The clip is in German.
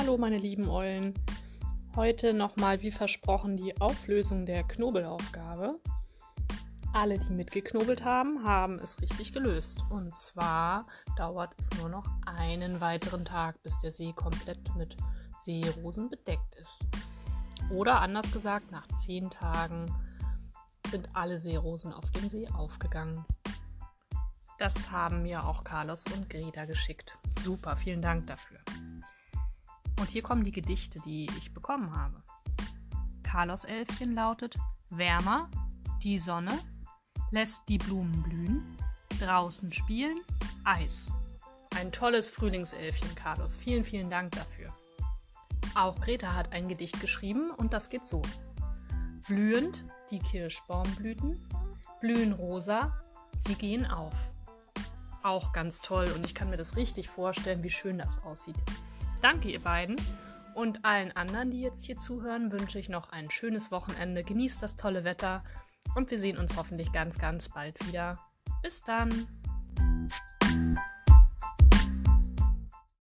Hallo meine lieben Eulen. Heute nochmal wie versprochen die Auflösung der Knobelaufgabe. Alle, die mitgeknobelt haben, haben es richtig gelöst. Und zwar dauert es nur noch einen weiteren Tag, bis der See komplett mit Seerosen bedeckt ist. Oder anders gesagt, nach zehn Tagen sind alle Seerosen auf dem See aufgegangen. Das haben mir auch Carlos und Greta geschickt. Super, vielen Dank dafür. Und hier kommen die Gedichte, die ich bekommen habe. Carlos Elfchen lautet Wärmer, die Sonne, lässt die Blumen blühen, draußen spielen, Eis. Ein tolles Frühlingselfchen, Carlos. Vielen, vielen Dank dafür. Auch Greta hat ein Gedicht geschrieben und das geht so. Blühend die Kirschbaumblüten, blühen rosa, sie gehen auf auch ganz toll und ich kann mir das richtig vorstellen, wie schön das aussieht. Danke ihr beiden und allen anderen, die jetzt hier zuhören, wünsche ich noch ein schönes Wochenende. Genießt das tolle Wetter und wir sehen uns hoffentlich ganz, ganz bald wieder. Bis dann!